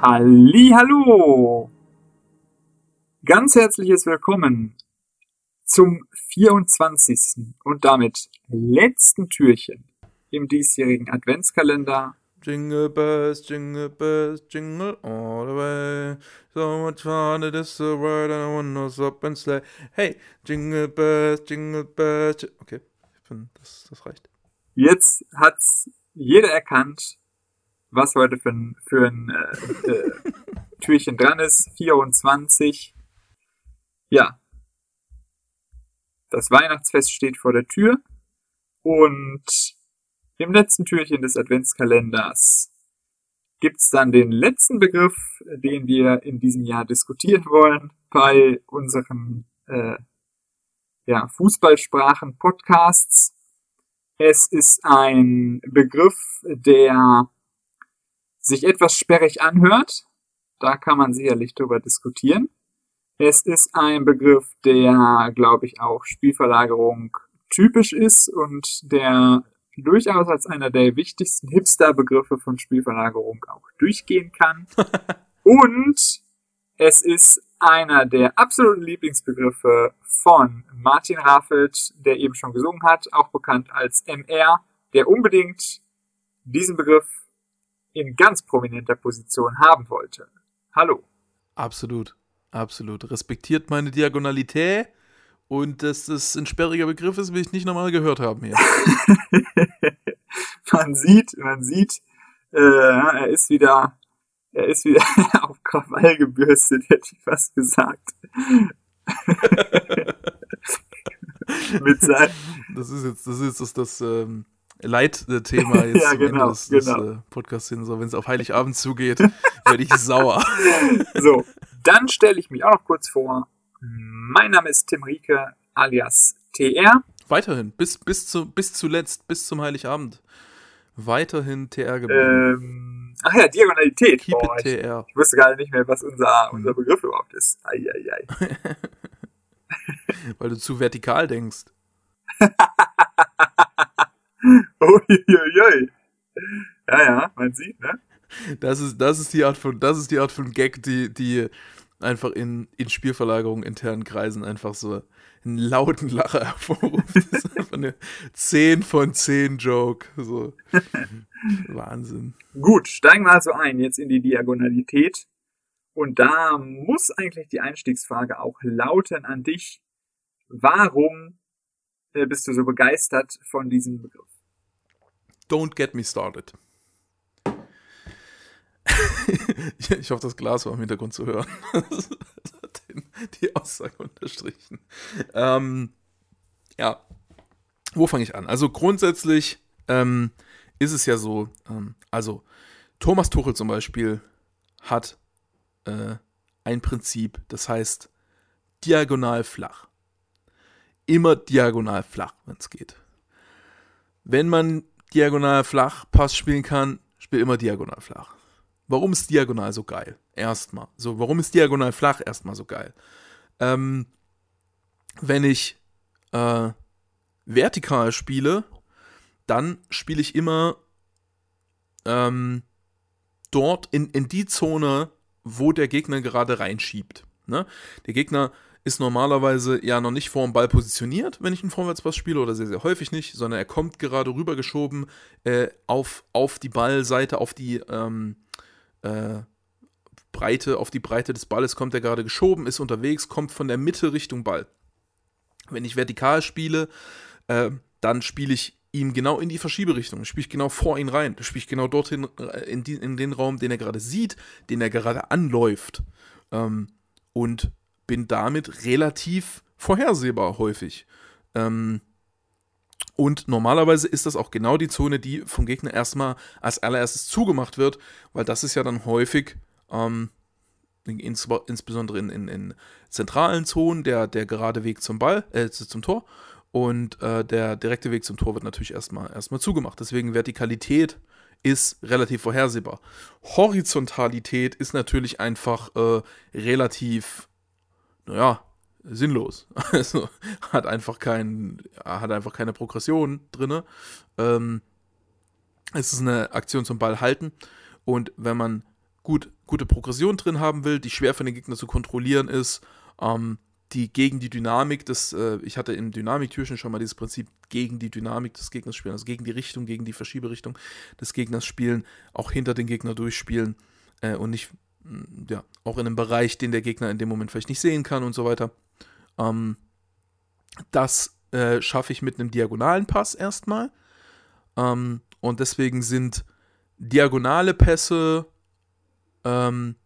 Hallo! Ganz herzliches Willkommen zum 24. und damit letzten Türchen im diesjährigen Adventskalender. Jingle bells, jingle bells, jingle all the way. So much fun it is to ride and I wanna stop and sleigh. Hey, jingle bells, jingle bells. Okay, ich finde, das, das reicht. Jetzt hat's jeder erkannt, was heute für ein, für ein äh, äh, Türchen dran ist. 24. Ja. Das Weihnachtsfest steht vor der Tür. Und im letzten Türchen des Adventskalenders gibt's dann den letzten Begriff, den wir in diesem Jahr diskutieren wollen bei unseren äh, ja, Fußballsprachen-Podcasts. Es ist ein Begriff, der sich etwas sperrig anhört. Da kann man sicherlich drüber diskutieren. Es ist ein Begriff, der, glaube ich, auch Spielverlagerung typisch ist und der durchaus als einer der wichtigsten Hipster-Begriffe von Spielverlagerung auch durchgehen kann. und es ist einer der absoluten Lieblingsbegriffe von Martin Raffelt, der eben schon gesungen hat, auch bekannt als MR, der unbedingt diesen Begriff in ganz prominenter Position haben wollte. Hallo. Absolut, absolut. Respektiert meine Diagonalität und dass das ein sperriger Begriff ist, will ich nicht nochmal gehört haben hier. man sieht, man sieht, äh, er ist wieder, er ist wieder auf Krawall gebürstet, hätte ich fast gesagt. Mit sein das ist jetzt, das ist das, das ähm, Leitthema jetzt ja, genau, des, des genau. Äh, Podcasts hin. So, wenn es auf Heiligabend zugeht, werde ich sauer. So, dann stelle ich mich auch noch kurz vor. Mein Name ist Tim Rieke alias TR. Weiterhin, bis, bis, zu, bis zuletzt, bis zum Heiligabend. Weiterhin TR geblieben. Ähm, ach ja, Diagonalität. Keep Boah, it TR. Ich, ich, wusste gar nicht mehr, was unser, unser Begriff überhaupt ist. Eieiei. Weil du zu vertikal denkst. Uiuiui. Ja, ja, man sieht, ne? Das ist, das ist die Art von, das ist die Art von Gag, die, die einfach in, in Spielverlagerungen internen Kreisen einfach so einen lauten Lacher hervorruft. Das ist einfach eine 10 von 10 Joke. So. Wahnsinn. Gut, steigen wir also ein jetzt in die Diagonalität. Und da muss eigentlich die Einstiegsfrage auch lauten an dich. Warum äh, bist du so begeistert von diesem Begriff? Don't get me started. ich hoffe, das Glas war im Hintergrund zu hören. Die Aussage unterstrichen. Ähm, ja, wo fange ich an? Also grundsätzlich ähm, ist es ja so, ähm, also Thomas Tuchel zum Beispiel hat äh, ein Prinzip, das heißt diagonal flach. Immer diagonal flach, wenn es geht. Wenn man diagonal flach Pass spielen kann, spiel immer diagonal flach. Warum ist diagonal so geil? Erstmal. So, warum ist diagonal flach erstmal so geil? Ähm, wenn ich äh, vertikal spiele, dann spiele ich immer ähm, dort in, in die Zone, wo der Gegner gerade reinschiebt. Ne? Der Gegner ist normalerweise ja noch nicht vor dem Ball positioniert, wenn ich einen Vorwärtspass spiele, oder sehr, sehr häufig nicht, sondern er kommt gerade rübergeschoben äh, auf, auf die Ballseite, auf die ähm, äh, Breite, auf die Breite des Balles kommt er gerade geschoben, ist unterwegs, kommt von der Mitte Richtung Ball. Wenn ich vertikal spiele, äh, dann spiele ich ihm genau in die Verschieberichtung. Spiele ich genau vor ihn rein. Spiele ich genau dorthin, äh, in, die, in den Raum, den er gerade sieht, den er gerade anläuft. Ähm, und bin damit relativ vorhersehbar häufig. Ähm, und normalerweise ist das auch genau die Zone, die vom Gegner erstmal als allererstes zugemacht wird, weil das ist ja dann häufig, ähm, ins, insbesondere in, in, in, zentralen Zonen, der, der gerade Weg zum Ball, äh, zum Tor. Und äh, der direkte Weg zum Tor wird natürlich erstmal, erstmal zugemacht. Deswegen Vertikalität ist relativ vorhersehbar. Horizontalität ist natürlich einfach äh, relativ naja, sinnlos. Also hat einfach kein, hat einfach keine Progression drin. Ähm, es ist eine Aktion zum Ball halten. Und wenn man gut, gute Progression drin haben will, die schwer für den Gegner zu kontrollieren ist, ähm, die gegen die Dynamik des, äh, ich hatte in Dynamiktürchen schon mal dieses Prinzip gegen die Dynamik des Gegners spielen, also gegen die Richtung, gegen die Verschieberichtung des Gegners spielen, auch hinter den Gegner durchspielen äh, und nicht, ja, auch in einem Bereich, den der Gegner in dem Moment vielleicht nicht sehen kann und so weiter. Ähm, das äh, schaffe ich mit einem diagonalen Pass erstmal. Ähm, und deswegen sind diagonale Pässe ähm,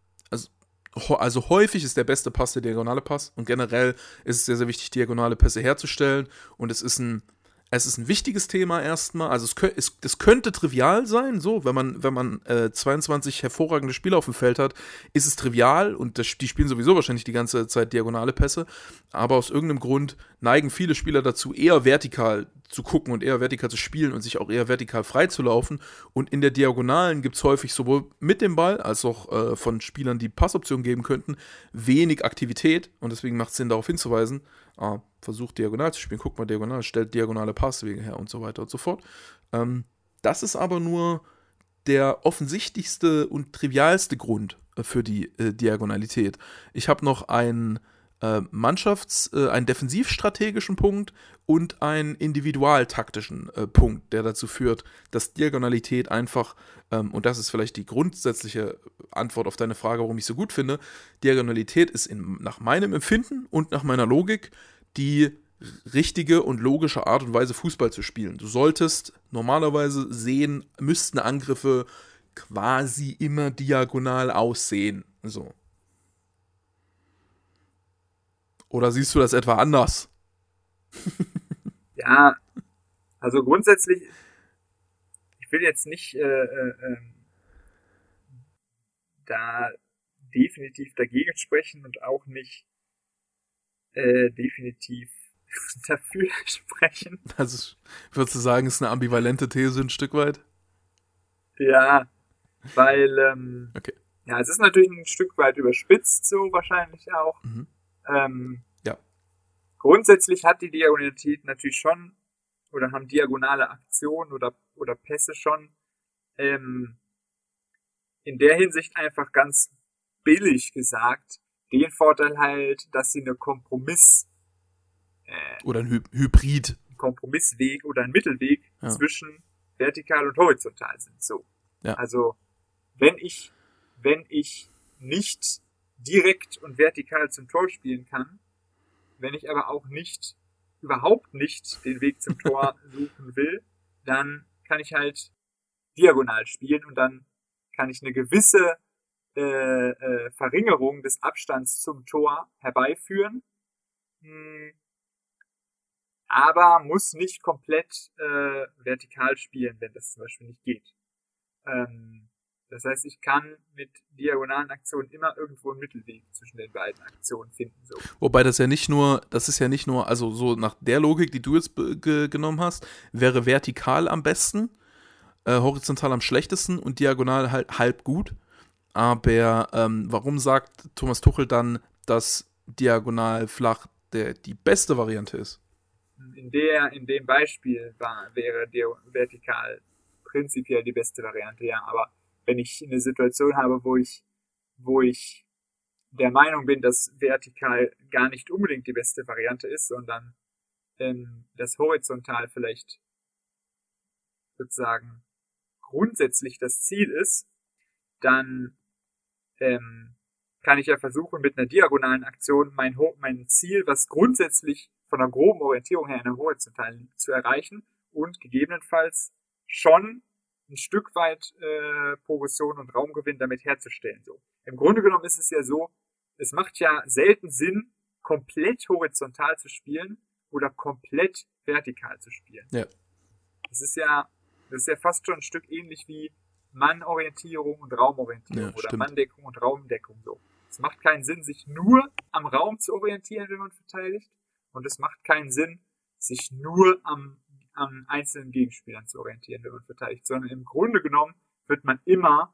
also häufig ist der beste Pass der diagonale Pass und generell ist es sehr, sehr wichtig, diagonale Pässe herzustellen und es ist ein es ist ein wichtiges Thema erstmal. Also es, es, es, könnte trivial sein, so, wenn man, wenn man äh, 22 hervorragende Spieler auf dem Feld hat, ist es trivial und das, die spielen sowieso wahrscheinlich die ganze Zeit diagonale Pässe. Aber aus irgendeinem Grund neigen viele Spieler dazu, eher vertikal zu gucken und eher vertikal zu spielen und sich auch eher vertikal freizulaufen. Und in der Diagonalen gibt es häufig sowohl mit dem Ball als auch äh, von Spielern, die Passoptionen geben könnten, wenig Aktivität. Und deswegen macht es Sinn, darauf hinzuweisen ah, versucht diagonal zu spielen, guckt mal diagonal, stellt diagonale Passwege her und so weiter und so fort. Ähm, das ist aber nur der offensichtlichste und trivialste Grund äh, für die äh, Diagonalität. Ich habe noch einen äh, Mannschafts-, äh, einen defensivstrategischen Punkt und einen individualtaktischen äh, Punkt, der dazu führt, dass Diagonalität einfach, ähm, und das ist vielleicht die grundsätzliche Antwort auf deine Frage, warum ich so gut finde, Diagonalität ist in, nach meinem Empfinden und nach meiner Logik die richtige und logische Art und Weise, Fußball zu spielen. Du solltest normalerweise sehen, müssten Angriffe quasi immer diagonal aussehen. So. Oder siehst du das etwa anders? ja, also grundsätzlich, ich will jetzt nicht äh, äh, ähm, da definitiv dagegen sprechen und auch nicht äh, definitiv dafür sprechen. Also würdest du sagen, ist eine ambivalente These ein Stück weit? Ja, weil ähm, okay. ja, es ist natürlich ein Stück weit überspitzt so wahrscheinlich auch. Mhm. Ähm, ja. Grundsätzlich hat die Diagonalität natürlich schon oder haben diagonale Aktionen oder, oder Pässe schon ähm, in der Hinsicht einfach ganz billig gesagt den Vorteil halt, dass sie eine Kompromiss äh, oder ein Hy Hybrid Kompromissweg oder ein Mittelweg ja. zwischen vertikal und horizontal sind. So. Ja. Also wenn ich wenn ich nicht direkt und vertikal zum Tor spielen kann, wenn ich aber auch nicht überhaupt nicht den Weg zum Tor suchen will, dann kann ich halt diagonal spielen und dann kann ich eine gewisse äh, äh, Verringerung des Abstands zum Tor herbeiführen. Hm. Aber muss nicht komplett äh, vertikal spielen, wenn das zum Beispiel nicht geht. Ähm, das heißt, ich kann mit diagonalen Aktionen immer irgendwo einen Mittelweg zwischen den beiden Aktionen finden. So. Wobei das ja nicht nur, das ist ja nicht nur, also so nach der Logik, die du jetzt genommen hast, wäre vertikal am besten, äh, horizontal am schlechtesten und diagonal halt halb gut. Aber ähm, warum sagt Thomas Tuchel dann, dass diagonal flach der, die beste Variante ist? In, der, in dem Beispiel war, wäre der vertikal prinzipiell die beste Variante, ja. Aber wenn ich eine Situation habe, wo ich, wo ich der Meinung bin, dass vertikal gar nicht unbedingt die beste Variante ist, sondern ähm, das horizontal vielleicht sozusagen grundsätzlich das Ziel ist, dann ähm, kann ich ja versuchen, mit einer diagonalen Aktion mein, mein Ziel, was grundsätzlich von der groben Orientierung her in der horizontalen zu erreichen und gegebenenfalls schon ein Stück weit äh, Progression und Raumgewinn damit herzustellen. So. Im Grunde genommen ist es ja so, es macht ja selten Sinn, komplett horizontal zu spielen oder komplett vertikal zu spielen. Ja. Das ist ja, das ist ja fast schon ein Stück ähnlich wie Mannorientierung und Raumorientierung ja, oder stimmt. Manndeckung und Raumdeckung so. Es macht keinen Sinn, sich nur am Raum zu orientieren, wenn man verteidigt. Und es macht keinen Sinn, sich nur am, am einzelnen Gegenspielern zu orientieren, wenn man verteidigt. Sondern im Grunde genommen wird man immer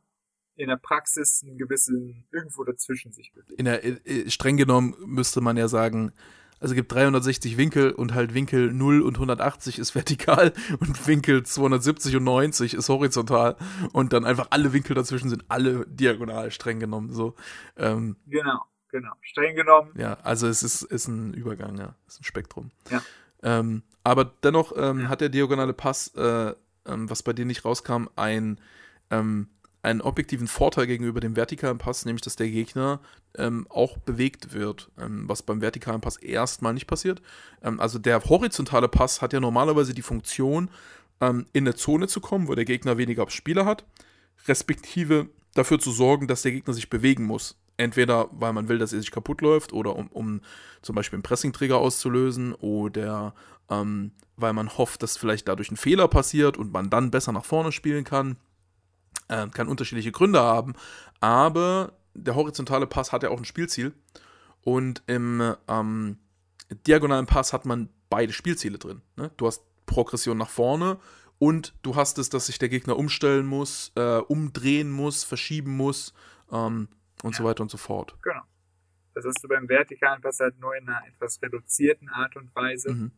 in der Praxis einen gewissen irgendwo dazwischen sich bewegen. In der, streng genommen müsste man ja sagen, Also es gibt 360 Winkel und halt Winkel 0 und 180 ist vertikal und Winkel 270 und 90 ist horizontal und dann einfach alle Winkel dazwischen sind alle diagonal streng genommen. So. Ähm, genau, genau. Streng genommen. Ja, also es ist, ist ein Übergang, ja. Es ist ein Spektrum. Ja. Ähm, aber dennoch ähm, Ja. hat der diagonale Pass, äh, ähm, was bei dir nicht rauskam, ein, ähm, einen objektiven Vorteil gegenüber dem vertikalen Pass, nämlich dass der Gegner ähm, auch bewegt wird, ähm, was beim vertikalen Pass erstmal nicht passiert. Ähm, also der horizontale Pass hat ja normalerweise die Funktion, in eine Zone zu kommen, wo der Gegner weniger Spieler hat, respektive dafür zu sorgen, dass der Gegner sich bewegen muss. Entweder weil man will, dass er sich kaputt läuft oder um, um zum Beispiel einen Pressingtrigger auszulösen oder ähm, weil man hofft, dass vielleicht dadurch ein Fehler passiert und man dann besser nach vorne spielen kann. Äh, kann unterschiedliche Gründe haben, aber der horizontale Pass hat ja auch ein Spielziel und im ähm, diagonalen Pass hat man beide Spielziele drin. Ne? Du hast Progression nach vorne und du hast es, dass sich der Gegner umstellen muss, äh, umdrehen muss, verschieben muss ähm, und so weiter und so fort. Genau. Das hast du beim vertikalen Pass halt nur in einer etwas reduzierten Art und Weise. Mhm.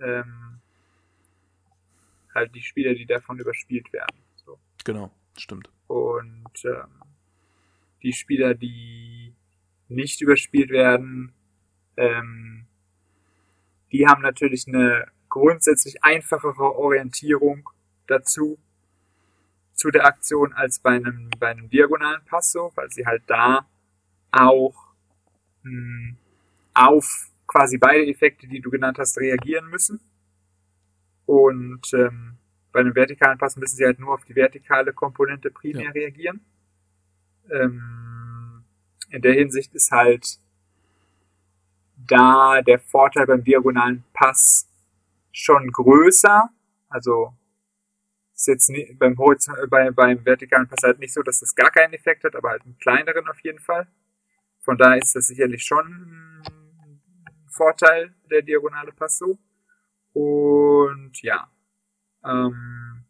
Ähm, halt die Spieler, die davon überspielt werden. So. Genau, stimmt. Und ähm, die Spieler, die nicht überspielt werden, ähm, die haben natürlich eine grundsätzlich einfachere Orientierung dazu, zu der Aktion, als bei einem, bei einem diagonalen Pass so, weil sie halt da auch mh, auf quasi beide Effekte, die du genannt hast, reagieren müssen. Und ähm, bei einem vertikalen Pass müssen sie halt nur auf die vertikale Komponente primär Ja. reagieren. Ähm, in der Hinsicht ist halt da der Vorteil beim diagonalen Pass schon größer. Also ist jetzt nie, beim, Horizon, äh, bei, beim vertikalen Pass halt nicht so, dass das gar keinen Effekt hat, aber halt einen kleineren auf jeden Fall. Von daher ist das sicherlich schon ein Vorteil, der diagonale Pass so. Und ja, ähm,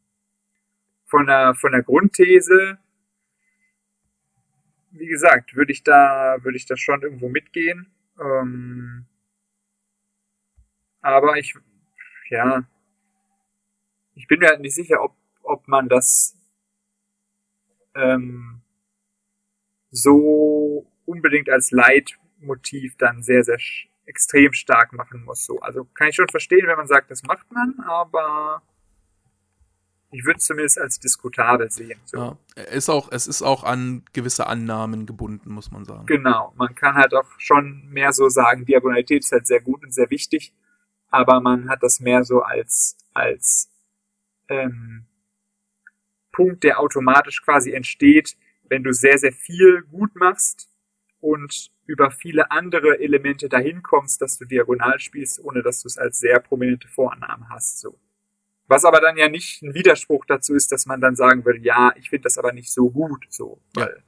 von der, von der Grundthese, wie gesagt, würde ich da, würde ich da schon irgendwo mitgehen. Ähm, aber ich, ja, ich bin mir halt nicht sicher, ob, ob man das ähm, so unbedingt als Leitmotiv dann sehr, sehr extrem stark machen muss. So. Also kann ich schon verstehen, wenn man sagt, das macht man, aber ich würde es zumindest als diskutabel sehen. So. Ja. Es ist auch, es ist auch an gewisse Annahmen gebunden, muss man sagen. Genau, man kann halt auch schon mehr so sagen, Diagonalität ist halt sehr gut und sehr wichtig, aber man hat das mehr so als, als ähm, Punkt, der automatisch quasi entsteht, wenn du sehr, sehr viel gut machst und über viele andere Elemente dahin kommst, dass du diagonal spielst, ohne dass du es als sehr prominente Vorannahme hast. So. Was aber dann ja nicht ein Widerspruch dazu ist, dass man dann sagen würde, ja, ich finde das aber nicht so gut, so, Ja. weil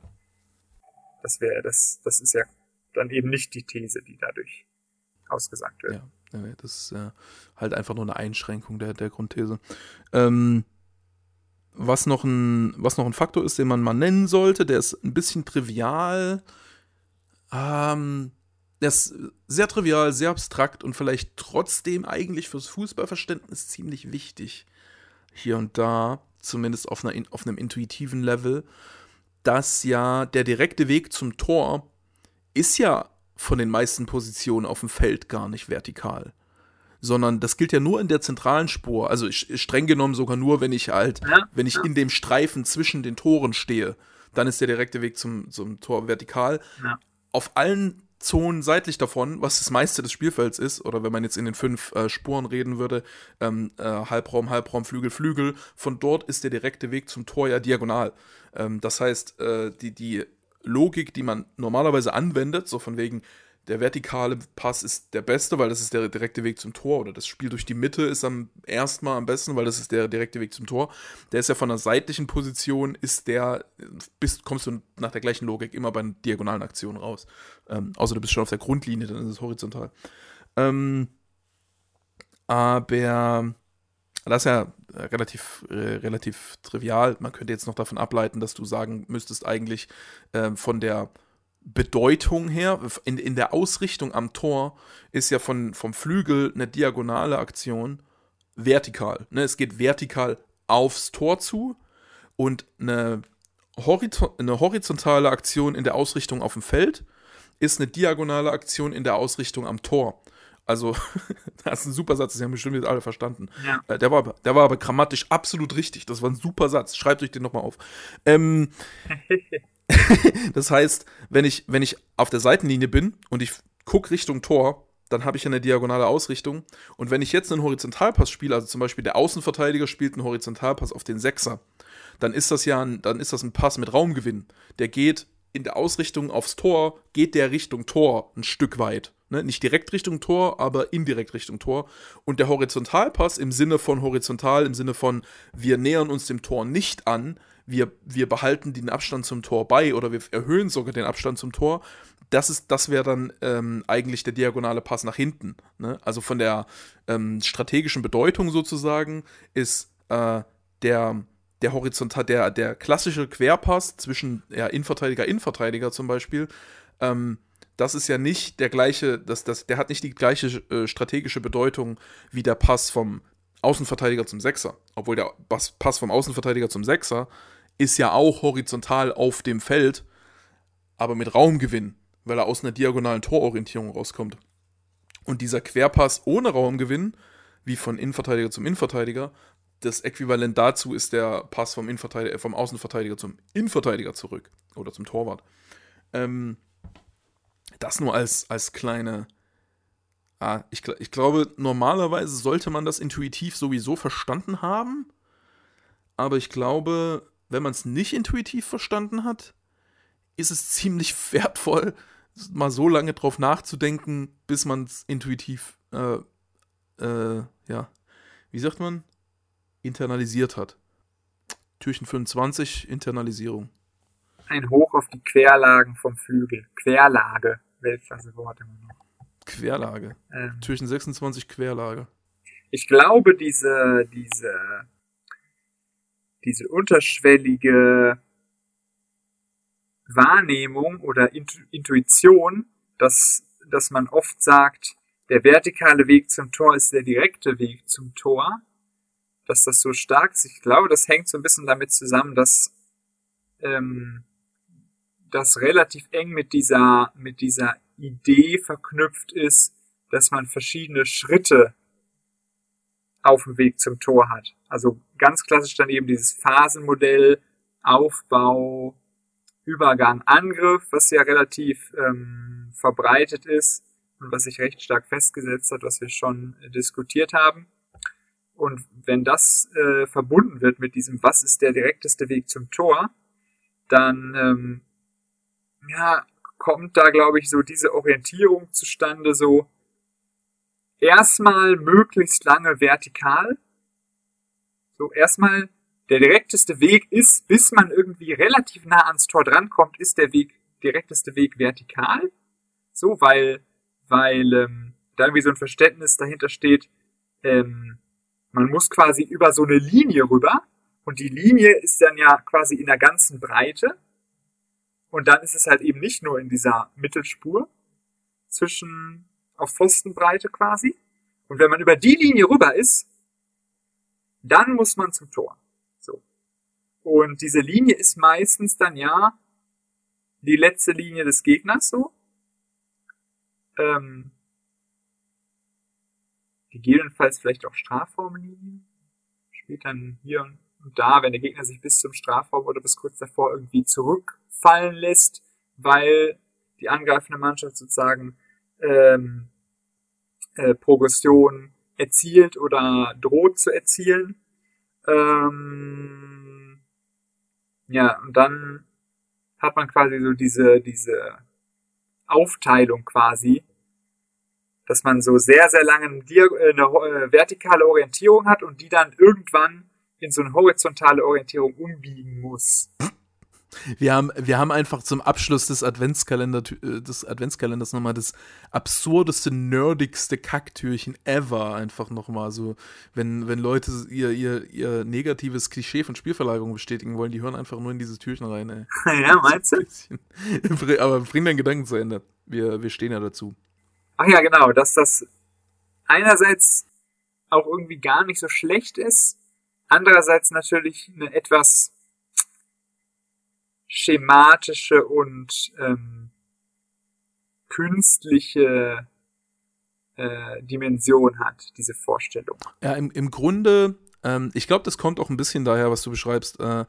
das wäre, das, das ist ja dann eben nicht die These, die dadurch ausgesagt wird. Ja, das ist äh, halt einfach nur eine Einschränkung der, der Grundthese. Ähm, was, noch ein, was noch ein Faktor ist, den man mal nennen sollte, der ist ein bisschen trivial. Ähm, der ist sehr trivial, sehr abstrakt und vielleicht trotzdem eigentlich fürs Fußballverständnis ziemlich wichtig. Hier und da, zumindest auf, einer, auf einem intuitiven Level, dass ja der direkte Weg zum Tor ist ja von den meisten Positionen auf dem Feld gar nicht vertikal. Sondern das gilt ja nur in der zentralen Spur. Also streng genommen sogar nur, wenn ich halt, Ja, wenn ich in dem Streifen zwischen den Toren stehe, dann ist der direkte Weg zum, zum Tor vertikal. Ja. Auf allen Zonen seitlich davon, was das meiste des Spielfelds ist, oder wenn man jetzt in den fünf äh, Spuren reden würde, ähm, äh, Halbraum, Halbraum, Flügel, Flügel, von dort ist der direkte Weg zum Tor ja diagonal. Ähm, das heißt, äh, die, die Logik, die man normalerweise anwendet, so von wegen, der vertikale Pass ist der beste, weil das ist der direkte Weg zum Tor, oder das Spiel durch die Mitte ist am ersten Mal am besten, weil das ist der direkte Weg zum Tor. Der ist ja von der seitlichen Position, ist der, bist, kommst du nach der gleichen Logik immer bei diagonalen Aktion raus. Ähm, außer du bist schon auf der Grundlinie, dann ist es horizontal. Ähm, aber das ist ja äh, relativ, äh, relativ trivial. Man könnte jetzt noch davon ableiten, dass du sagen müsstest, eigentlich ähm, von der Bedeutung her, in, in der Ausrichtung am Tor, ist ja von, vom Flügel eine diagonale Aktion vertikal. Ne? Es geht vertikal aufs Tor zu und eine, Horizont eine horizontale Aktion in der Ausrichtung auf dem Feld ist eine diagonale Aktion in der Ausrichtung am Tor. Also, das ist ein super Satz, das haben bestimmt jetzt alle verstanden. Ja. Äh, der, war, der war aber grammatisch absolut richtig. Das war ein super Satz. Schreibt euch den nochmal auf. Ähm, das heißt, wenn ich, wenn ich auf der Seitenlinie bin und ich gucke Richtung Tor, dann habe ich eine diagonale Ausrichtung. Und wenn ich jetzt einen Horizontalpass spiele, also zum Beispiel der Außenverteidiger spielt einen Horizontalpass auf den Sechser, dann ist das ja ein, dann ist das ein Pass mit Raumgewinn. Der geht in der Ausrichtung aufs Tor, geht der Richtung Tor ein Stück weit. Ne? Nicht direkt Richtung Tor, aber indirekt Richtung Tor. Und der Horizontalpass im Sinne von horizontal, im Sinne von wir nähern uns dem Tor nicht an, wir, wir behalten den Abstand zum Tor bei oder wir erhöhen sogar den Abstand zum Tor, das das wäre dann ähm, eigentlich der diagonale Pass nach hinten. Ne? Also von der ähm, strategischen Bedeutung sozusagen ist äh, der der horizontal, der, der klassische Querpass zwischen ja, Innenverteidiger, Innenverteidiger zum Beispiel, ähm, das ist ja nicht der gleiche, das, das, der hat nicht die gleiche äh, strategische Bedeutung wie der Pass vom Außenverteidiger zum Sechser. Obwohl der Pass vom Außenverteidiger zum Sechser ist ja auch horizontal auf dem Feld, aber mit Raumgewinn, weil er aus einer diagonalen Tororientierung rauskommt. Und dieser Querpass ohne Raumgewinn, wie von Innenverteidiger zum Innenverteidiger, das Äquivalent dazu ist der Pass vom, Innenverteidiger, vom Außenverteidiger zum Innenverteidiger zurück oder zum Torwart. Ähm, das nur als, als kleine. Ah, ich, ich glaube, normalerweise sollte man das intuitiv sowieso verstanden haben. Aber ich glaube, wenn man es nicht intuitiv verstanden hat, ist es ziemlich wertvoll, mal so lange drauf nachzudenken, bis man es intuitiv, äh, äh, ja, wie sagt man, internalisiert hat. Türchen 25, Internalisierung. Ein Hoch auf die Querlagen vom Flügel. Querlage, Weltklasse-Wort immer noch. Querlage. Ähm, Türchen 26, Querlage. Ich glaube, diese, diese diese unterschwellige Wahrnehmung oder Intuition, dass, dass man oft sagt, der vertikale Weg zum Tor ist der direkte Weg zum Tor, dass das so stark ist. Ich glaube, das hängt so ein bisschen damit zusammen, dass ähm, das relativ eng mit dieser, mit dieser Idee verknüpft ist, dass man verschiedene Schritte auf dem Weg zum Tor hat. Also ganz klassisch dann eben dieses Phasenmodell, Aufbau, Übergang, Angriff, was ja relativ ähm, verbreitet ist und was sich recht stark festgesetzt hat, was wir schon diskutiert haben. Und wenn das äh, verbunden wird mit diesem, was ist der direkteste Weg zum Tor, dann ähm, ja, kommt da, glaube ich, so diese Orientierung zustande, so, erstmal möglichst lange vertikal. So, erstmal der direkteste Weg ist, bis man irgendwie relativ nah ans Tor drankommt, ist der Weg, direkteste Weg vertikal. So, weil, weil ähm, da irgendwie so ein Verständnis dahinter steht, ähm, man muss quasi über so eine Linie rüber und die Linie ist dann ja quasi in der ganzen Breite und dann ist es halt eben nicht nur in dieser Mittelspur zwischen auf Pfostenbreite quasi. Und wenn man über die Linie rüber ist, dann muss man zum Tor. So. Und diese Linie ist meistens dann ja die letzte Linie des Gegners so. Ähm, gegebenenfalls vielleicht auch Strafraumlinie. Spielt dann hier und da, wenn der Gegner sich bis zum Strafraum oder bis kurz davor irgendwie zurückfallen lässt, weil die angreifende Mannschaft sozusagen ähm, äh, Progression erzielt oder droht zu erzielen. Ähm, ja, und dann hat man quasi so diese, diese Aufteilung quasi, dass man so sehr, sehr lange eine, äh, äh, vertikale Orientierung hat und die dann irgendwann in so eine horizontale Orientierung umbiegen muss. Wir haben, wir haben einfach zum Abschluss des, Adventskalender, äh, des Adventskalenders nochmal das absurdeste, nerdigste Kacktürchen ever einfach nochmal so. Wenn, wenn Leute ihr, ihr, ihr negatives Klischee von Spielverlagerung bestätigen wollen, die hören einfach nur in dieses Türchen rein, ey. ja, meinst du? Aber bring deinen Gedanken zu Ende. Wir, wir stehen ja dazu. Ach ja, genau, dass das einerseits auch irgendwie gar nicht so schlecht ist, andererseits natürlich eine etwas schematische und ähm, künstliche äh, Dimension hat, diese Vorstellung. Ja, im, im Grunde, ähm, ich glaube, das kommt auch ein bisschen daher, was du beschreibst, äh,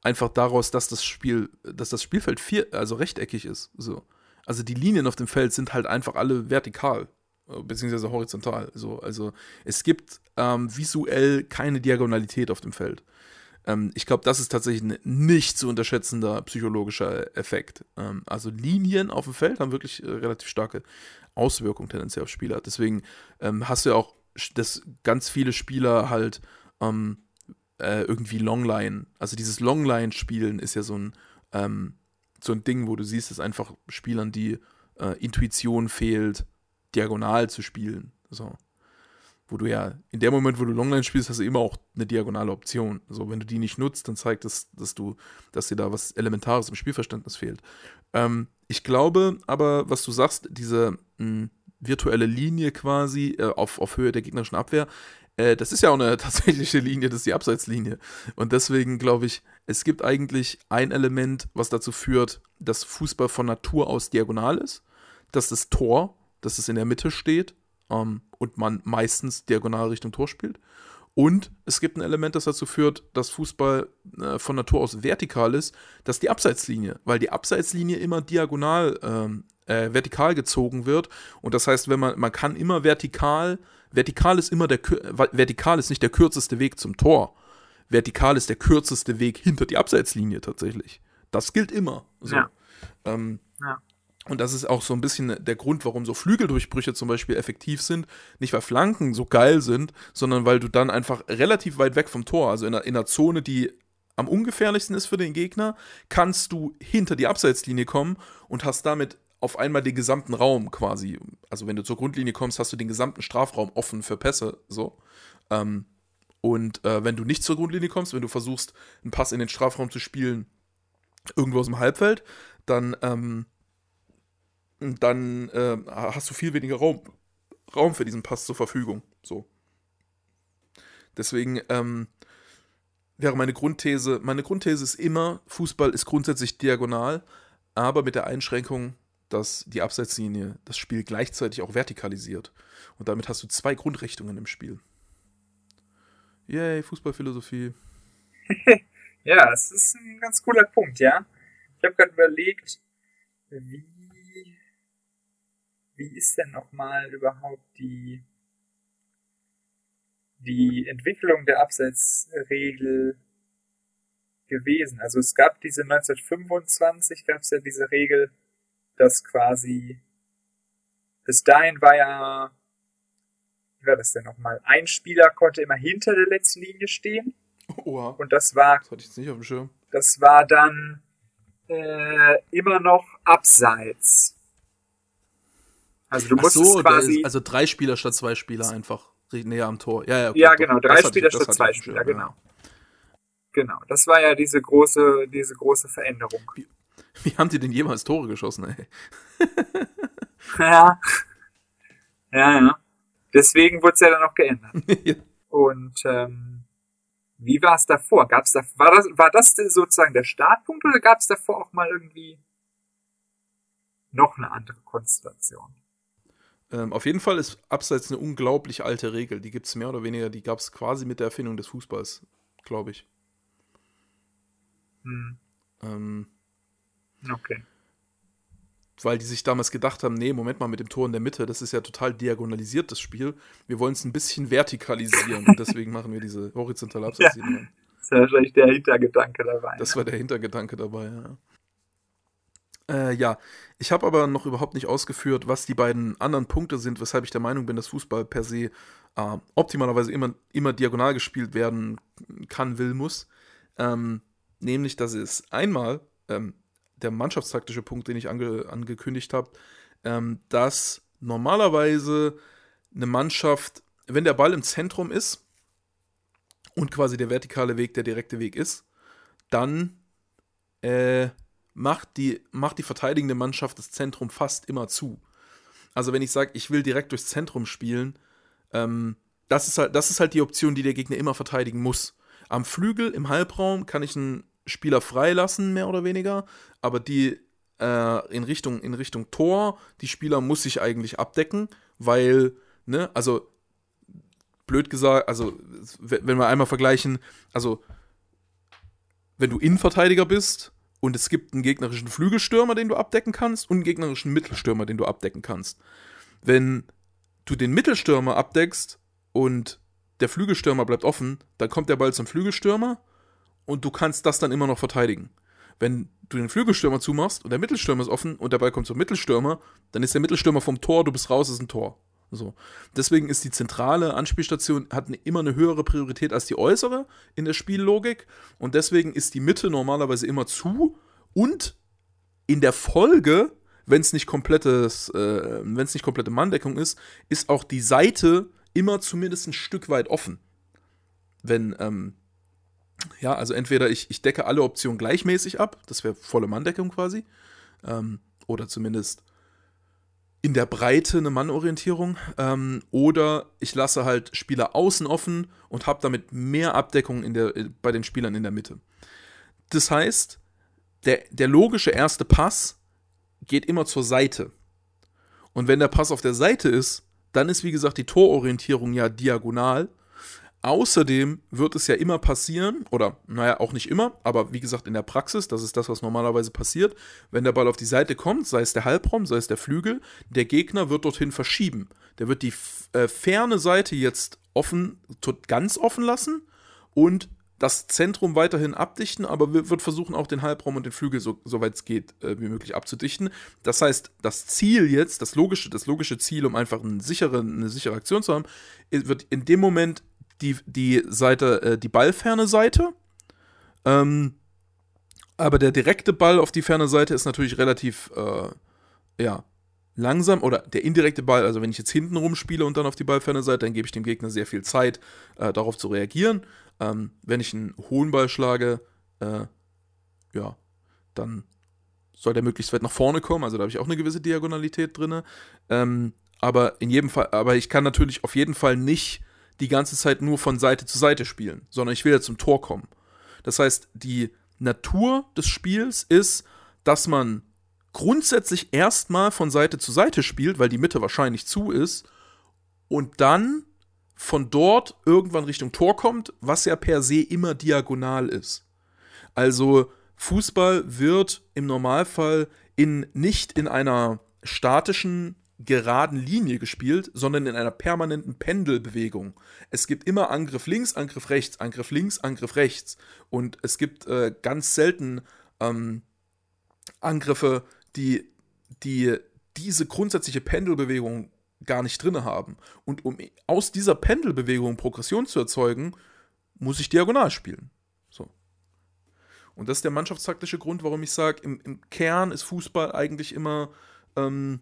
einfach daraus, dass das Spiel, dass das Spielfeld vier, also rechteckig ist. So. Also die Linien auf dem Feld sind halt einfach alle vertikal äh, beziehungsweise horizontal. So. Also es gibt ähm, visuell keine Diagonalität auf dem Feld. Ähm, ich glaube, das ist tatsächlich ein nicht zu unterschätzender psychologischer Effekt. Ähm, also Linien auf dem Feld haben wirklich äh, relativ starke Auswirkungen tendenziell auf Spieler. Deswegen ähm, hast du ja auch, dass ganz viele Spieler halt ähm, äh, irgendwie Longline, also dieses Longline-Spielen ist ja so ein, ähm, so ein Ding, wo du siehst, dass einfach Spielern die äh, Intuition fehlt, diagonal zu spielen. So wo du ja in dem Moment, wo du Longline spielst, hast du immer auch eine diagonale Option. Also wenn du die nicht nutzt, dann zeigt das, dass du, dass dir da was Elementares im Spielverständnis fehlt. Ähm, ich glaube aber, was du sagst, diese mh, hm, virtuelle Linie quasi äh, auf, auf Höhe der gegnerischen Abwehr, äh, das ist ja auch eine tatsächliche Linie, das ist die Abseitslinie. Und deswegen glaube ich, es gibt eigentlich ein Element, was dazu führt, dass Fußball von Natur aus diagonal ist, dass das Tor, dass es in der Mitte steht ähm, und man meistens diagonal Richtung Tor spielt. Und es gibt ein Element, das dazu führt, dass Fußball äh, von Natur aus vertikal ist, das ist die Abseitslinie, weil die Abseitslinie immer diagonal, ähm, äh, vertikal gezogen wird. Und das heißt, wenn man, man kann immer vertikal, vertikal ist immer der, vertikal ist nicht der kürzeste Weg zum Tor. Vertikal ist der kürzeste Weg hinter die Abseitslinie tatsächlich. Das gilt immer. So. Ja. Ähm, ja. Und das ist auch so ein bisschen der Grund, warum so Flügeldurchbrüche zum Beispiel effektiv sind. Nicht weil Flanken so geil sind, sondern weil du dann einfach relativ weit weg vom Tor, also in einer, in einer Zone, die am ungefährlichsten ist für den Gegner, kannst du hinter die Abseitslinie kommen und hast damit auf einmal den gesamten Raum quasi. Also wenn du zur Grundlinie kommst, hast du den gesamten Strafraum offen für Pässe. So. Ähm, und äh, wenn du nicht zur Grundlinie kommst, wenn du versuchst, einen Pass in den Strafraum zu spielen, irgendwo aus dem Halbfeld, dann ähm, dann äh, hast du viel weniger Raum, Raum für diesen Pass zur Verfügung. So. Deswegen ähm, wäre meine Grundthese, meine Grundthese ist immer, Fußball ist grundsätzlich diagonal, aber mit der Einschränkung, dass die Abseitslinie das Spiel gleichzeitig auch vertikalisiert. Und damit hast du zwei Grundrichtungen im Spiel. Yay, Fußballphilosophie. ja, das ist ein ganz cooler Punkt, ja. Ich habe gerade überlegt, wie wie ist denn nochmal überhaupt die, die Entwicklung der Abseitsregel gewesen? Also es gab diese 1925 gab es ja diese Regel, dass quasi bis dahin war ja, wie war das denn nochmal? Ein Spieler konnte immer hinter der letzten Linie stehen. Oha. Und das war. Das hatte ich jetzt nicht auf dem Schirm. Das war dann äh, immer noch abseits. Also du musst so, quasi. also drei Spieler statt zwei Spieler einfach näher am Tor. Ja, ja, okay, ja genau, drei Spieler statt zwei Spieler, genau. Ja. Genau, das war ja diese große, diese große Veränderung. Wie, wie haben die denn jemals Tore geschossen, ey? ja. Ja, ja. Deswegen wurde es ja dann noch geändert. Und ähm, wie war es davor? Gab's da, war, das, war das sozusagen der Startpunkt oder gab es davor auch mal irgendwie noch eine andere Konstellation? Ähm, auf jeden Fall ist Abseits eine unglaublich alte Regel. Die gibt es mehr oder weniger, die gab es quasi mit der Erfindung des Fußballs, glaube ich. Hm. Ähm, okay. Weil die sich damals gedacht haben, nee, Moment mal, mit dem Tor in der Mitte, das ist ja total diagonalisiert, das Spiel. Wir wollen es ein bisschen vertikalisieren und deswegen machen wir diese horizontale Abseitslinie. Ja, das ist wahrscheinlich der Hintergedanke dabei. Das war der Hintergedanke dabei, ja. Äh, ja, ich habe aber noch überhaupt nicht ausgeführt, was die beiden anderen Punkte sind, weshalb ich der Meinung bin, dass Fußball per se äh, optimalerweise immer, immer diagonal gespielt werden kann, will, muss. Ähm, nämlich, dass es einmal ähm, der mannschaftstaktische Punkt, den ich ange, angekündigt habe, ähm, dass normalerweise eine Mannschaft, wenn der Ball im Zentrum ist und quasi der vertikale Weg der direkte Weg ist, dann äh, macht, die, macht die verteidigende Mannschaft das Zentrum fast immer zu. Also wenn ich sage, ich will direkt durchs Zentrum spielen, ähm, das, ist halt, das ist halt die Option, die der Gegner immer verteidigen muss. Am Flügel, im Halbraum, kann ich einen Spieler freilassen, mehr oder weniger, aber die äh, in, Richtung, in Richtung Tor, die Spieler muss ich eigentlich abdecken, weil, ne, also blöd gesagt, also wenn wir einmal vergleichen, also wenn du Innenverteidiger bist und es gibt einen gegnerischen Flügelstürmer, den du abdecken kannst und einen gegnerischen Mittelstürmer, den du abdecken kannst. Wenn du den Mittelstürmer abdeckst und der Flügelstürmer bleibt offen, dann kommt der Ball zum Flügelstürmer und du kannst das dann immer noch verteidigen. Wenn du den Flügelstürmer zumachst und der Mittelstürmer ist offen und der Ball kommt zum Mittelstürmer, dann ist der Mittelstürmer vom Tor, du bist raus, ist ein Tor. So. Deswegen ist die zentrale Anspielstation hat immer eine höhere Priorität als die äußere in der Spiellogik und deswegen ist die Mitte normalerweise immer zu und in der Folge, wenn es nicht komplettes, äh, wenn es nicht komplette Manndeckung ist, ist auch die Seite immer zumindest ein Stück weit offen. Wenn ähm, ja, also entweder ich, ich decke alle Optionen gleichmäßig ab, das wäre volle Manndeckung quasi, ähm, oder zumindest in der Breite eine Mannorientierung, ähm, oder ich lasse halt Spieler außen offen und habe damit mehr Abdeckung in der, bei den Spielern in der Mitte. Das heißt, der, der logische erste Pass geht immer zur Seite. Und wenn der Pass auf der Seite ist, dann ist wie gesagt die Tororientierung ja diagonal Außerdem wird es ja immer passieren, oder naja, auch nicht immer, aber wie gesagt in der Praxis, das ist das, was normalerweise passiert, wenn der Ball auf die Seite kommt, sei es der Halbraum, sei es der Flügel, der Gegner wird dorthin verschieben. Der wird die äh, ferne Seite jetzt offen, ganz offen lassen und das Zentrum weiterhin abdichten, aber wird versuchen auch den Halbraum und den Flügel, so, soweit es geht, äh, wie möglich abzudichten. Das heißt, das Ziel jetzt, das logische, das logische Ziel, um einfach eine sichere, eine sichere Aktion zu haben, wird in dem Moment die, die Seite, äh, die ballferne Seite. Ähm, aber der direkte Ball auf die ferne Seite ist natürlich relativ, äh, ja, langsam. Oder der indirekte Ball, also wenn ich jetzt hinten rumspiele und dann auf die ballferne Seite, dann gebe ich dem Gegner sehr viel Zeit, äh, darauf zu reagieren. Ähm, wenn ich einen hohen Ball schlage, äh, ja, dann soll der möglichst weit nach vorne kommen. Also da habe ich auch eine gewisse Diagonalität drin. Ähm, aber in jedem Fall, aber ich kann natürlich auf jeden Fall nicht die ganze Zeit nur von Seite zu Seite spielen, sondern ich will ja zum Tor kommen. Das heißt, die Natur des Spiels ist, dass man grundsätzlich erstmal von Seite zu Seite spielt, weil die Mitte wahrscheinlich zu ist, und dann von dort irgendwann Richtung Tor kommt, was ja per se immer diagonal ist. Also Fußball wird im Normalfall in, nicht in einer statischen geraden Linie gespielt, sondern in einer permanenten Pendelbewegung. Es gibt immer Angriff links, Angriff rechts, Angriff links, Angriff rechts. Und es gibt äh, ganz selten ähm, Angriffe, die, die diese grundsätzliche Pendelbewegung gar nicht drin haben. Und um aus dieser Pendelbewegung Progression zu erzeugen, muss ich diagonal spielen. So. Und das ist der mannschaftstaktische Grund, warum ich sage, im, im, Kern ist Fußball eigentlich immer ähm,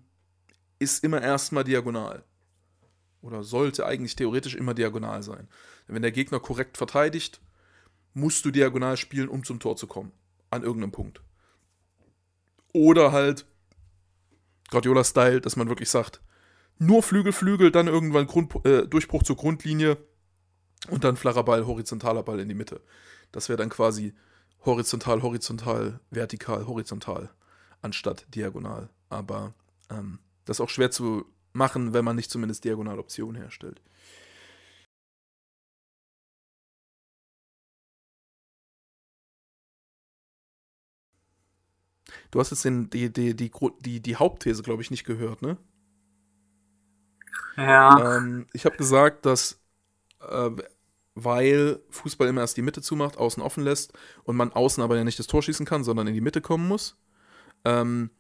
ist immer erstmal diagonal. Oder sollte eigentlich theoretisch immer diagonal sein. Wenn der Gegner korrekt verteidigt, musst du diagonal spielen, um zum Tor zu kommen. An irgendeinem Punkt. Oder halt Guardiola-Style, dass man wirklich sagt, nur Flügel, Flügel, dann irgendwann Grund, äh, Durchbruch zur Grundlinie und dann flacher Ball, horizontaler Ball in die Mitte. Das wäre dann quasi horizontal, horizontal, vertikal, horizontal, anstatt diagonal. Aber ähm, das ist auch schwer zu machen, wenn man nicht zumindest Diagonaloptionen herstellt. Du hast jetzt den, die, die, die, die, die Hauptthese, glaube ich, nicht gehört, ne? Ja. Ähm, ich habe gesagt, dass äh, weil Fußball immer erst die Mitte zumacht, außen offen lässt und man außen aber ja nicht das Tor schießen kann, sondern in die Mitte kommen muss, ähm,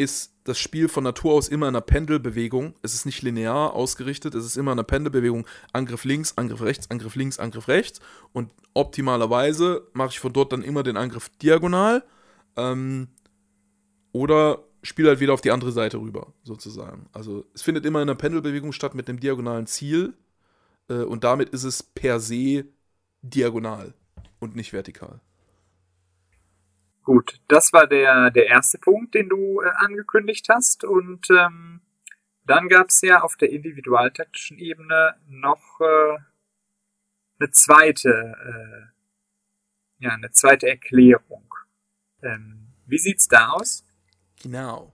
ist das Spiel von Natur aus immer in einer Pendelbewegung. Es ist nicht linear ausgerichtet, es ist immer in einer Pendelbewegung. Angriff links, Angriff rechts, Angriff links, Angriff rechts. Und optimalerweise mache ich von dort dann immer den Angriff diagonal. Ähm, oder spiel halt wieder auf die andere Seite rüber, sozusagen. Also es findet immer in einer Pendelbewegung statt mit einem diagonalen Ziel. Äh, und damit ist es per se diagonal und nicht vertikal. Gut, das war der, der erste Punkt, den du äh, angekündigt hast. Und ähm, dann gab es ja auf der individualtaktischen Ebene noch äh, eine zweite, äh, ja, eine zweite Erklärung. Ähm, wie sieht's da aus? Genau.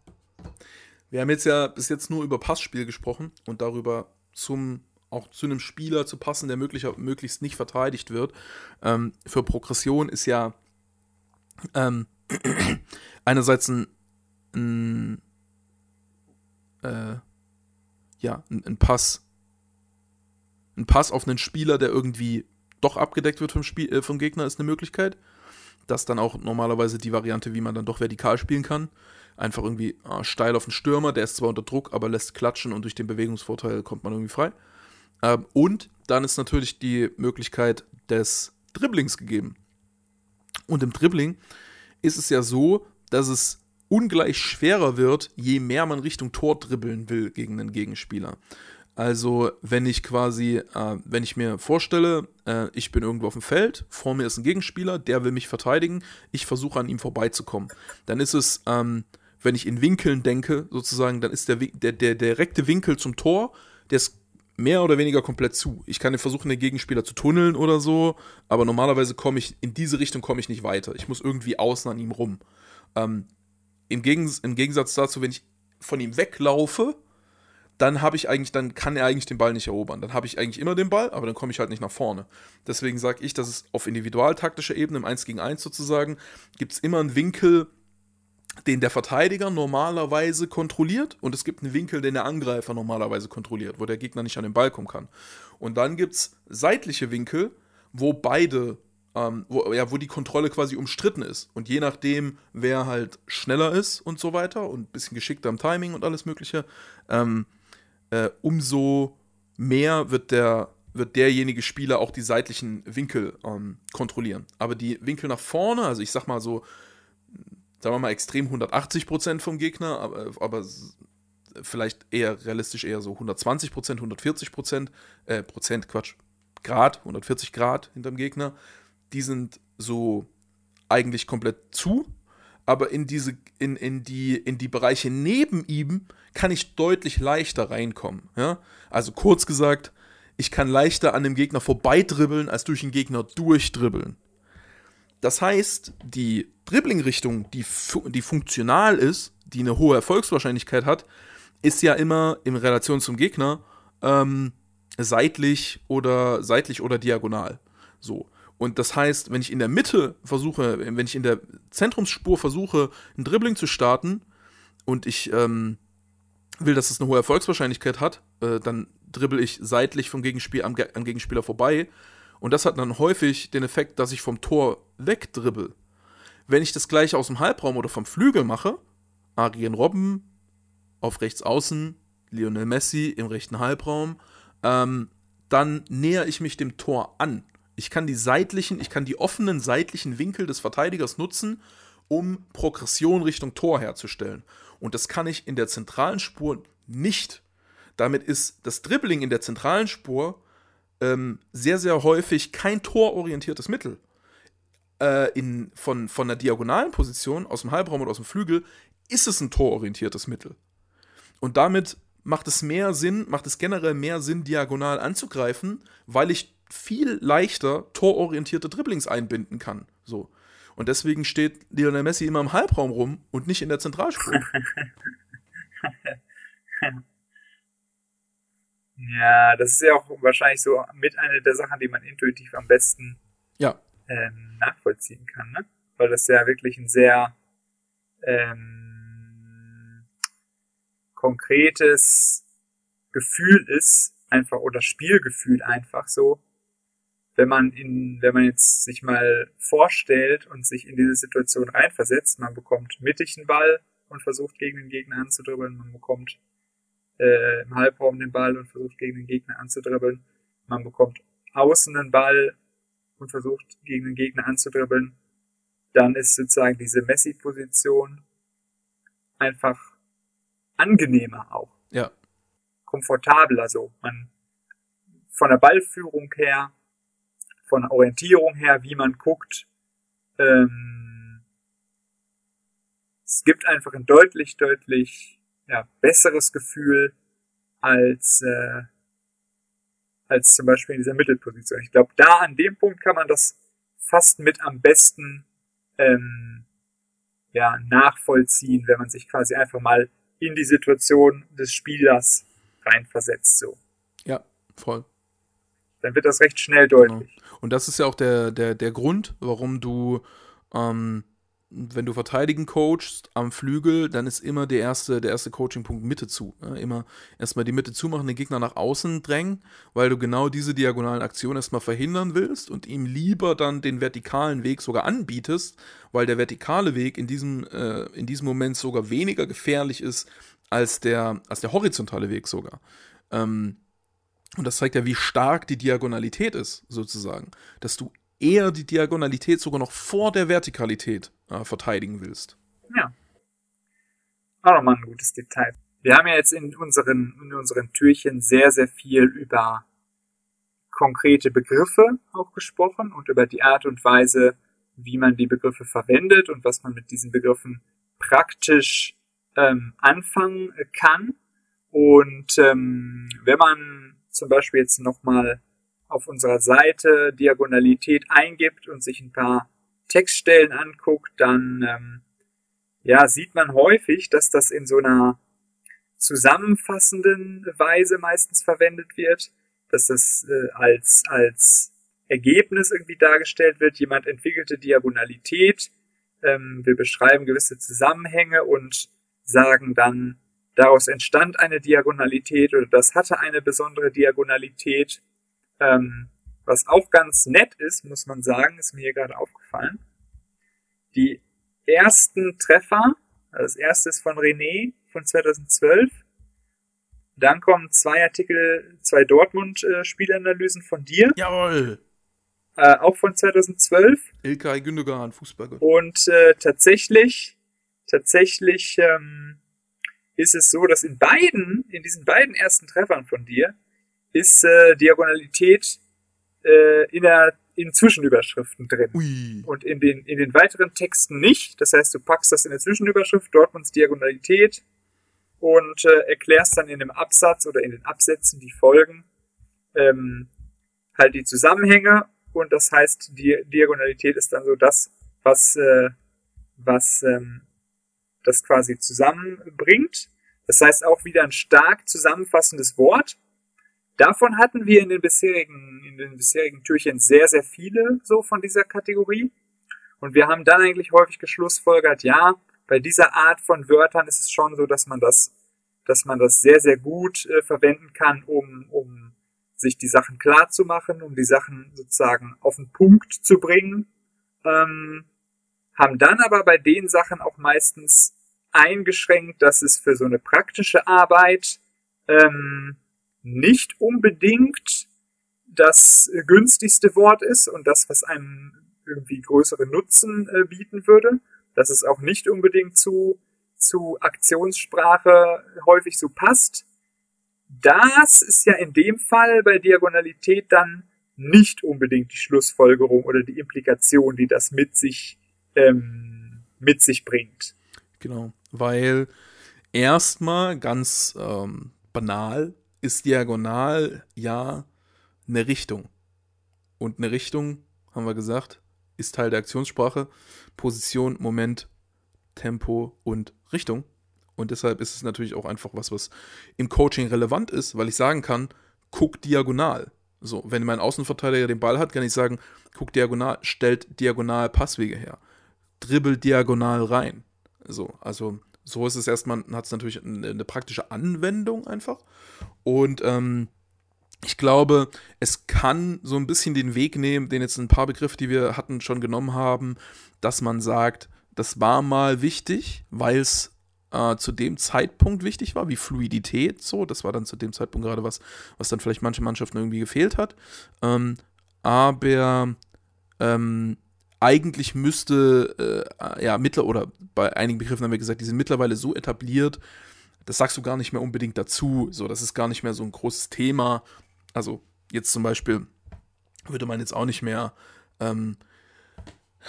Wir haben jetzt ja bis jetzt nur über Passspiel gesprochen und darüber zum auch zu einem Spieler zu passen, der möglicher, möglichst nicht verteidigt wird. Ähm, für Progression ist ja ähm, einerseits ein, ein äh, ja, ein, ein, Pass, ein Pass auf einen Spieler, der irgendwie doch abgedeckt wird vom, Spiel, äh, vom Gegner, ist eine Möglichkeit. Das ist dann auch normalerweise die Variante, wie man dann doch vertikal spielen kann. Einfach irgendwie äh, steil auf den Stürmer, der ist zwar unter Druck, aber lässt klatschen und durch den Bewegungsvorteil kommt man irgendwie frei. Ähm, und dann ist natürlich die Möglichkeit des Dribblings gegeben. Und im Dribbling ist es ja so, dass es ungleich schwerer wird, je mehr man Richtung Tor dribbeln will gegen einen Gegenspieler. Also, wenn ich quasi, äh, wenn ich mir vorstelle, äh, ich bin irgendwo auf dem Feld, vor mir ist ein Gegenspieler, der will mich verteidigen, ich versuche an ihm vorbeizukommen. Dann ist es, ähm, wenn ich in Winkeln denke, sozusagen, dann ist der, der, der direkte Winkel zum Tor, der ist mehr oder weniger komplett zu. Ich kann versuchen, den Gegenspieler zu tunneln oder so, aber normalerweise komme ich, in diese Richtung komme ich nicht weiter. Ich muss irgendwie außen an ihm rum. Ähm, im, Gegens Im Gegensatz dazu, wenn ich von ihm weglaufe, dann habe ich eigentlich, dann kann er eigentlich den Ball nicht erobern. Dann habe ich eigentlich immer den Ball, aber dann komme ich halt nicht nach vorne. Deswegen sage ich, dass es auf individualtaktischer Ebene, im 1 gegen 1 sozusagen, gibt es immer einen Winkel, den der Verteidiger normalerweise kontrolliert und es gibt einen Winkel, den der Angreifer normalerweise kontrolliert, wo der Gegner nicht an den Ball kommen kann. Und dann gibt es seitliche Winkel, wo beide, ähm, wo, ja, wo die Kontrolle quasi umstritten ist. Und je nachdem, wer halt schneller ist und so weiter und ein bisschen geschickter am Timing und alles Mögliche, ähm, äh, umso mehr wird der wird derjenige Spieler auch die seitlichen Winkel ähm, kontrollieren. Aber die Winkel nach vorne, also ich sag mal so sagen wir mal, extrem 180 Prozent vom Gegner, aber, aber, vielleicht eher realistisch eher so 120 Prozent, 140 Prozent, äh, Prozent, Quatsch, Grad, 140 Grad hinterm Gegner, die sind so eigentlich komplett zu, aber in diese, in, in, die, in die Bereiche neben ihm kann ich deutlich leichter reinkommen. Ja? Also kurz gesagt, ich kann leichter an dem Gegner vorbeidribbeln, als durch den Gegner durchdribbeln. Das heißt, die Dribbling-Richtung, die, die funktional ist, die eine hohe Erfolgswahrscheinlichkeit hat, ist ja immer in Relation zum Gegner ähm, seitlich oder seitlich oder diagonal. So. Und das heißt, wenn ich in der Mitte versuche, wenn ich in der Zentrumsspur versuche, ein Dribbling zu starten und ich ähm, will, dass es eine hohe Erfolgswahrscheinlichkeit hat, äh, dann dribbel ich seitlich vom Gegenspiel am, am Gegenspieler vorbei und das hat dann häufig den Effekt, dass ich vom Tor wegdribbel. Wenn ich das gleiche aus dem Halbraum oder vom Flügel mache, Arjen Robben auf rechts außen, Lionel Messi im rechten Halbraum, ähm, dann näher ich mich dem Tor an. Ich kann die seitlichen, ich kann die offenen seitlichen Winkel des Verteidigers nutzen, um Progression Richtung Tor herzustellen. Und das kann ich in der zentralen Spur nicht. Damit ist das Dribbling in der zentralen Spur ähm, sehr, sehr häufig kein tororientiertes Mittel. Äh, in, von, von der diagonalen Position, aus dem Halbraum oder aus dem Flügel, ist es ein tororientiertes Mittel. Und damit macht es mehr Sinn, macht es generell mehr Sinn, diagonal anzugreifen, weil ich viel leichter tororientierte Dribblings einbinden kann. So. Und deswegen steht Lionel Messi immer im Halbraum rum und nicht in der Zentralspur. Ja, das ist ja auch wahrscheinlich so mit einer der Sachen, die man intuitiv am besten ja. ähm, nachvollziehen kann, ne? Weil das ja wirklich ein sehr ähm, konkretes Gefühl ist, einfach oder Spielgefühl einfach so, wenn man in, wenn man jetzt sich mal vorstellt und sich in diese Situation reinversetzt, man bekommt mittig einen Ball und versucht gegen den Gegner anzudribbeln, man bekommt äh, im Halbraum den Ball und versucht gegen den Gegner anzudribbeln. Man bekommt außen den Ball und versucht gegen den Gegner anzudribbeln. dann ist sozusagen diese Messi-Position einfach angenehmer auch. Ja. Komfortabler so. Man, von der Ballführung her, von der Orientierung her, wie man guckt, ähm, es gibt einfach ein deutlich, deutlich ja, besseres Gefühl als, äh, als zum Beispiel in dieser Mittelposition. Ich glaube, da an dem Punkt kann man das fast mit am besten ähm, ja, nachvollziehen, wenn man sich quasi einfach mal in die Situation des Spielers reinversetzt. So. Ja, voll. Dann wird das recht schnell deutlich. Genau. Und das ist ja auch der, der, der Grund, warum du ähm, wenn du verteidigen coachst am Flügel, dann ist immer der erste, der erste Coachingpunkt Mitte zu. Ne? Immer erstmal die Mitte zumachen, den Gegner nach außen drängen, weil du genau diese diagonalen Aktionen erstmal verhindern willst und ihm lieber dann den vertikalen Weg sogar anbietest, weil der vertikale Weg in diesem, äh, in diesem Moment sogar weniger gefährlich ist als der, als der horizontale Weg sogar. Ähm, und das zeigt ja, wie stark die Diagonalität ist, sozusagen. Dass du eher die Diagonalität sogar noch vor der Vertikalität äh, verteidigen willst. Ja. Auch nochmal ein gutes Detail. Wir haben ja jetzt in unseren, in unseren Türchen sehr, sehr viel über konkrete Begriffe auch gesprochen und über die Art und Weise, wie man die Begriffe verwendet und was man mit diesen Begriffen praktisch ähm, anfangen kann. Und ähm, wenn man zum Beispiel jetzt nochmal auf unserer Seite Diagonalität eingibt und sich ein paar Textstellen anguckt, dann ähm, ja, sieht man häufig, dass das in so einer zusammenfassenden Weise meistens verwendet wird, dass das äh, als, als Ergebnis irgendwie dargestellt wird. Jemand entwickelte Diagonalität, ähm, wir beschreiben gewisse Zusammenhänge und sagen dann, daraus entstand eine Diagonalität oder das hatte eine besondere Diagonalität. Ähm, was auch ganz nett ist, muss man sagen, ist mir hier gerade aufgefallen. Die ersten Treffer, also das erste ist von René von 2012. Dann kommen zwei Artikel, zwei Dortmund-Spielanalysen von dir. Jawohl. Äh, auch von 2012. Ilkay Gündogan, Fußball. Und äh, tatsächlich, tatsächlich ähm, ist es so, dass in beiden, in diesen beiden ersten Treffern von dir, ist äh, Diagonalität äh, in der in Zwischenüberschriften drin. Ui. Und in den, in den weiteren Texten nicht. Das heißt, du packst das in der Zwischenüberschrift, Dortmunds Diagonalität und äh, erklärst dann in dem Absatz oder in den Absätzen, die folgen, ähm, halt die Zusammenhänge und das heißt, die Diagonalität ist dann so das, was, äh, was ähm, das quasi zusammenbringt. Das heißt auch wieder ein stark zusammenfassendes Wort. Davon hatten wir in den bisherigen, in den bisherigen Türchen sehr, sehr viele so von dieser Kategorie. Und wir haben dann eigentlich häufig geschlussfolgert, ja, bei dieser Art von Wörtern ist es schon so, dass man das, dass man das sehr, sehr gut äh, verwenden kann, um, um sich die Sachen klar zu machen, um die Sachen sozusagen auf den Punkt zu bringen. Ähm, haben dann aber bei den Sachen auch meistens eingeschränkt, dass es für so eine praktische Arbeit ähm, nicht unbedingt das günstigste Wort ist und das, was einem irgendwie größere Nutzen äh, bieten würde. Dass es auch nicht unbedingt zu, zu Aktionssprache häufig so passt. Das ist ja in dem Fall bei Diagonalität dann nicht unbedingt die Schlussfolgerung oder die Implikation, die das mit sich, ähm, mit sich bringt. Genau, weil erstmal ganz ähm, banal ist diagonal ja eine Richtung. Und eine Richtung, haben wir gesagt, ist Teil der Aktionssprache. Position, Moment, Tempo und Richtung. Und deshalb ist es natürlich auch einfach was, was im Coaching relevant ist, weil ich sagen kann, guck diagonal. So, wenn mein Außenverteidiger den Ball hat, kann ich sagen, guck diagonal, stellt diagonal Passwege her. Dribbel diagonal rein. So, also so ist es erstmal, hat es natürlich eine, eine, praktische Anwendung einfach. Und ähm, ich glaube, es kann so ein bisschen den Weg nehmen, den jetzt ein paar Begriffe, die wir hatten, schon genommen haben, dass man sagt, das war mal wichtig, weil es äh, zu dem Zeitpunkt wichtig war, wie Fluidität so. Das war dann zu dem Zeitpunkt gerade was, was dann vielleicht manche Mannschaften irgendwie gefehlt hat. Ähm, aber ähm, eigentlich müsste, äh, ja, mittler oder bei einigen Begriffen haben wir gesagt, die sind mittlerweile so etabliert, das sagst du gar nicht mehr unbedingt dazu. So, das ist gar nicht mehr so ein großes Thema. Also, jetzt zum Beispiel würde man jetzt auch nicht mehr ähm,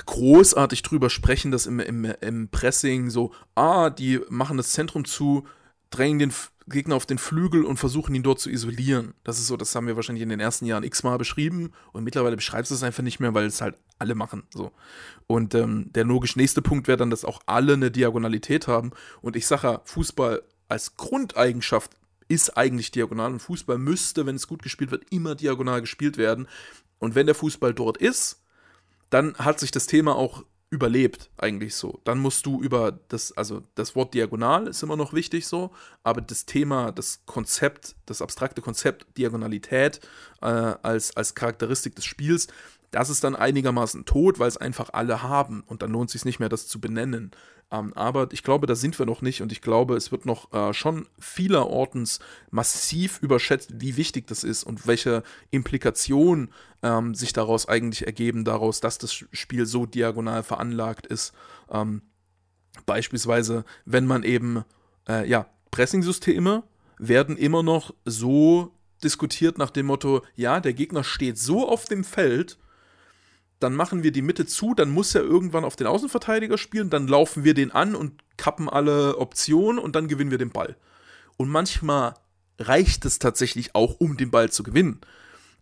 großartig drüber sprechen, dass im, im, im Pressing so, ah, die machen das Zentrum zu, drängen den Gegner auf den Flügel und versuchen ihn dort zu isolieren. Das ist so, das haben wir wahrscheinlich in den ersten Jahren x-mal beschrieben und mittlerweile beschreibst du es einfach nicht mehr, weil es halt alle machen. So. Und ähm, der logisch nächste Punkt wäre dann, dass auch alle eine Diagonalität haben. Und ich sage ja, Fußball als Grundeigenschaft ist eigentlich diagonal und Fußball müsste, wenn es gut gespielt wird, immer diagonal gespielt werden. Und wenn der Fußball dort ist, dann hat sich das Thema auch überlebt, eigentlich so. Dann musst du über das, also das Wort diagonal ist immer noch wichtig so, aber das Thema, das Konzept, das abstrakte Konzept Diagonalität äh, als, als Charakteristik des Spiels, das ist dann einigermaßen tot, weil es einfach alle haben und dann lohnt es sich nicht mehr, das zu benennen. Ähm, aber ich glaube, da sind wir noch nicht und ich glaube, es wird noch äh, schon vielerortens massiv überschätzt, wie wichtig das ist und welche Implikationen ähm, sich daraus eigentlich ergeben, daraus, dass das Spiel so diagonal veranlagt ist. Ähm, beispielsweise, wenn man eben, äh, ja, Pressing-Systeme werden immer noch so diskutiert nach dem Motto, ja, der Gegner steht so auf dem Feld, dann machen wir die Mitte zu, dann muss er irgendwann auf den Außenverteidiger spielen, dann laufen wir den an und kappen alle Optionen und dann gewinnen wir den Ball. Und manchmal reicht es tatsächlich auch, um den Ball zu gewinnen.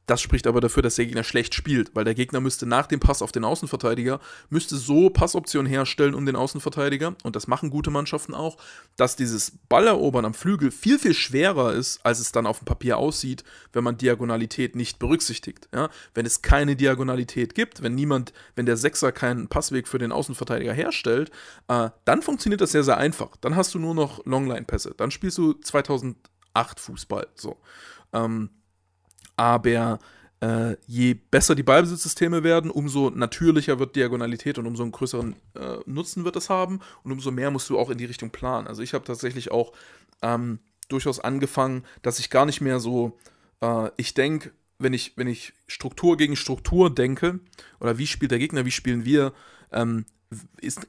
Das spricht aber dafür, dass der Gegner schlecht spielt, weil der Gegner müsste nach dem Pass auf den Außenverteidiger, müsste so Passoptionen herstellen um den Außenverteidiger, und das machen gute Mannschaften auch, dass dieses Ballerobern am Flügel viel, viel schwerer ist, als es dann auf dem Papier aussieht, wenn man Diagonalität nicht berücksichtigt. Ja? Wenn es keine Diagonalität gibt, wenn niemand, wenn der Sechser keinen Passweg für den Außenverteidiger herstellt, äh, dann funktioniert das sehr, sehr einfach. Dann hast du nur noch Longline-Pässe. Dann spielst du 2008 Fußball. So. Ähm, aber äh, je besser die Ballbesitzsysteme werden, umso natürlicher wird Diagonalität und umso einen größeren äh, Nutzen wird es haben und umso mehr musst du auch in die Richtung planen. Also ich habe tatsächlich auch ähm, durchaus angefangen, dass ich gar nicht mehr so, äh, ich denke, wenn ich, wenn ich Struktur gegen Struktur denke, oder wie spielt der Gegner, wie spielen wir, ähm,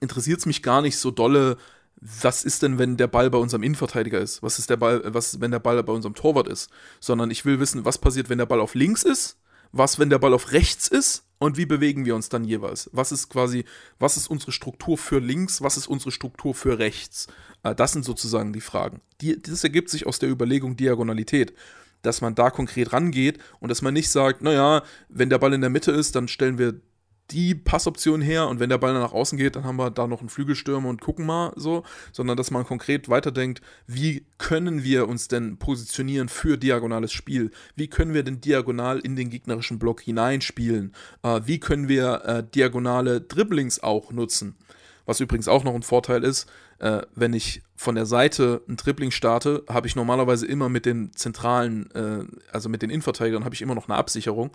interessiert es mich gar nicht so dolle, was ist denn, wenn der Ball bei unserem Innenverteidiger ist? Was ist der Ball, was, wenn der Ball bei unserem Torwart ist? Sondern ich will wissen, was passiert, wenn der Ball auf links ist, was, wenn der Ball auf rechts ist und wie bewegen wir uns dann jeweils? Was ist quasi, was ist unsere Struktur für links, was ist unsere Struktur für rechts? Äh, das sind sozusagen die Fragen. Die, das ergibt sich aus der Überlegung Diagonalität dass man da konkret rangeht und dass man nicht sagt, naja, wenn der Ball in der Mitte ist, dann stellen wir die Passoption her und wenn der Ball dann nach außen geht, dann haben wir da noch einen Flügelstürmer und gucken mal so, sondern dass man konkret weiterdenkt, wie können wir uns denn positionieren für diagonales Spiel? Wie können wir denn diagonal in den gegnerischen Block hineinspielen? Äh, wie können wir äh, diagonale Dribblings auch nutzen? Was übrigens auch noch ein Vorteil ist, äh, wenn ich von der Seite ein Dribbling starte, habe ich normalerweise immer mit den zentralen, äh, also mit den Innenverteidigern, habe ich immer noch eine Absicherung.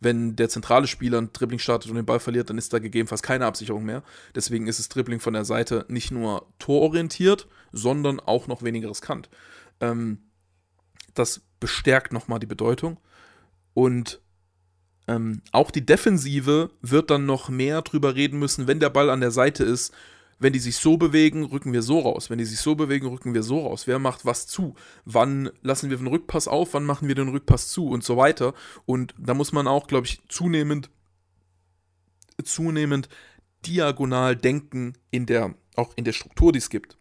Wenn der zentrale Spieler ein Dribbling startet und den Ball verliert, dann ist da gegebenenfalls keine Absicherung mehr. Deswegen ist das Dribbling von der Seite nicht nur tororientiert, sondern auch noch weniger riskant. Ähm, das bestärkt nochmal die Bedeutung. Und ähm, auch die Defensive wird dann noch mehr drüber reden müssen, wenn der Ball an der Seite ist. Wenn die sich so bewegen, rücken wir so raus. Wenn die sich so bewegen, rücken wir so raus. Wer macht was zu? Wann lassen wir den Rückpass auf? Wann machen wir den Rückpass zu? Und so weiter. Und da muss man auch, glaube ich, zunehmend, zunehmend diagonal denken in der, auch in der Struktur, die es gibt.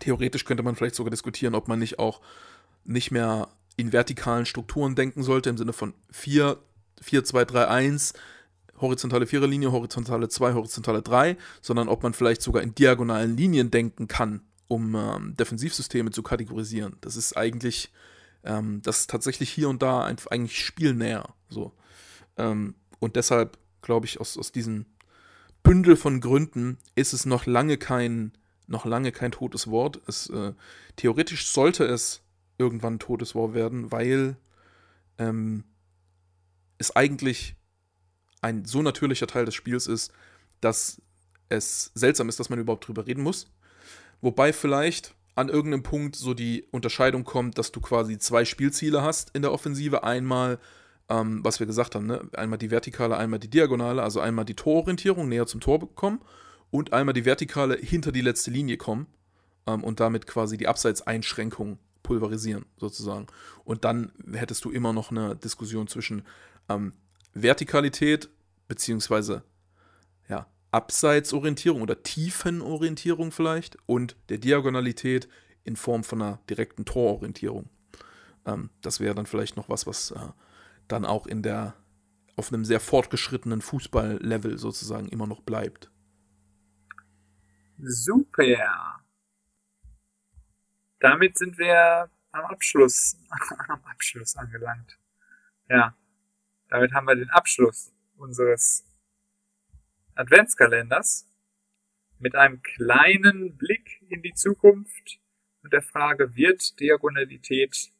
Theoretisch könnte man vielleicht sogar diskutieren, ob man nicht auch nicht mehr in vertikalen Strukturen denken sollte, im Sinne von vier 4, 2, 3, 1, horizontale Viererlinie, horizontale 2, horizontale 3, sondern ob man vielleicht sogar in diagonalen Linien denken kann, um ähm, Defensivsysteme zu kategorisieren. Das ist eigentlich, ähm, das ist tatsächlich hier und da einfach eigentlich spielnäher. So. Ähm, und deshalb glaube ich, aus, aus diesem Bündel von Gründen ist es noch lange kein, noch lange kein totes Wort. Es, äh, theoretisch sollte es irgendwann ein totes Wort werden, weil ähm, es eigentlich ein so natürlicher Teil des Spiels ist, dass es seltsam ist, dass man überhaupt drüber reden muss. Wobei vielleicht an irgendeinem Punkt so die Unterscheidung kommt, dass du quasi zwei Spielziele hast in der Offensive. Einmal ähm, was wir gesagt haben, ne? einmal die vertikale, einmal die diagonale, also einmal die Tororientierung näher zum Tor bekommen und einmal die vertikale hinter die letzte Linie kommen ähm, und damit quasi die Abseitseinschränkung pulverisieren, sozusagen. Und dann hättest du immer noch eine Diskussion zwischen ähm, Vertikalität beziehungsweise ja, Abseitsorientierung oder Tiefenorientierung vielleicht und der Diagonalität in Form von einer direkten Tororientierung. Ähm, das wäre dann vielleicht noch was, was äh, dann auch in der auf einem sehr fortgeschrittenen Fußballlevel sozusagen immer noch bleibt. Super. Damit sind wir am Abschluss, am Abschluss angelangt. Ja, damit haben wir den Abschluss unseres Adventskalenders mit einem kleinen Blick in die Zukunft und der Frage, wird Diagonalität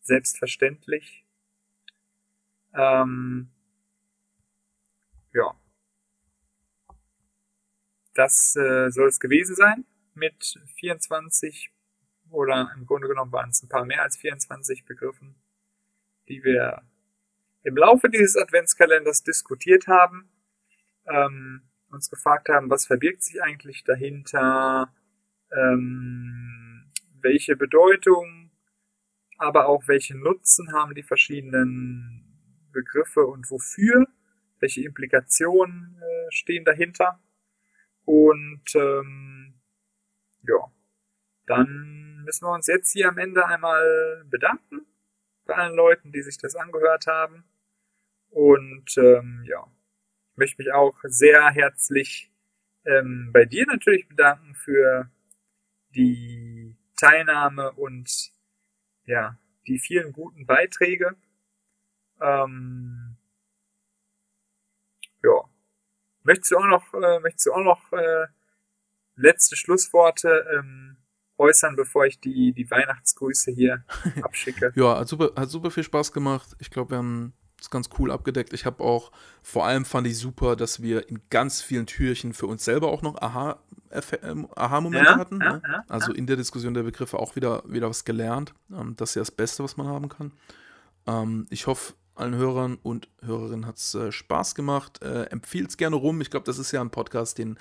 selbstverständlich? Ähm, ja. Das äh, soll es gewesen sein mit 24 oder im Grunde genommen waren es ein paar mehr als 24 Begriffen, die wir im Laufe dieses Adventskalenders diskutiert haben, ähm, uns gefragt haben, was verbirgt sich eigentlich dahinter, ähm, welche Bedeutung, aber auch welche Nutzen haben die verschiedenen Begriffe und wofür, welche Implikationen äh, stehen dahinter. Und ähm, ja, dann müssen wir uns jetzt hier am Ende einmal bedanken bei allen Leuten, die sich das angehört haben. Und ähm, ja, ich möchte mich auch sehr herzlich ähm, bei dir natürlich bedanken für die Teilnahme und ja, die vielen guten Beiträge. Ähm, ja. Möchtest du auch noch, äh, möchtest du auch noch äh, letzte Schlussworte ähm, äußern, bevor ich die, die Weihnachtsgrüße hier abschicke? ja, hat super, hat super viel Spaß gemacht. Ich glaube, wir haben es ganz cool abgedeckt. Ich habe auch, vor allem fand ich super, dass wir in ganz vielen Türchen für uns selber auch noch ähm, Aha-Momente Aha ja, hatten. Ja, ne? ja, also in der Diskussion der Begriffe auch wieder, wieder was gelernt. Ähm, das ist ja das Beste, was man haben kann. Ähm, ich hoffe, allen Hörern und Hörerinnen hat es äh, Spaß gemacht. Äh, Empfiehlt es gerne rum. Ich glaube, das ist ja ein Podcast, den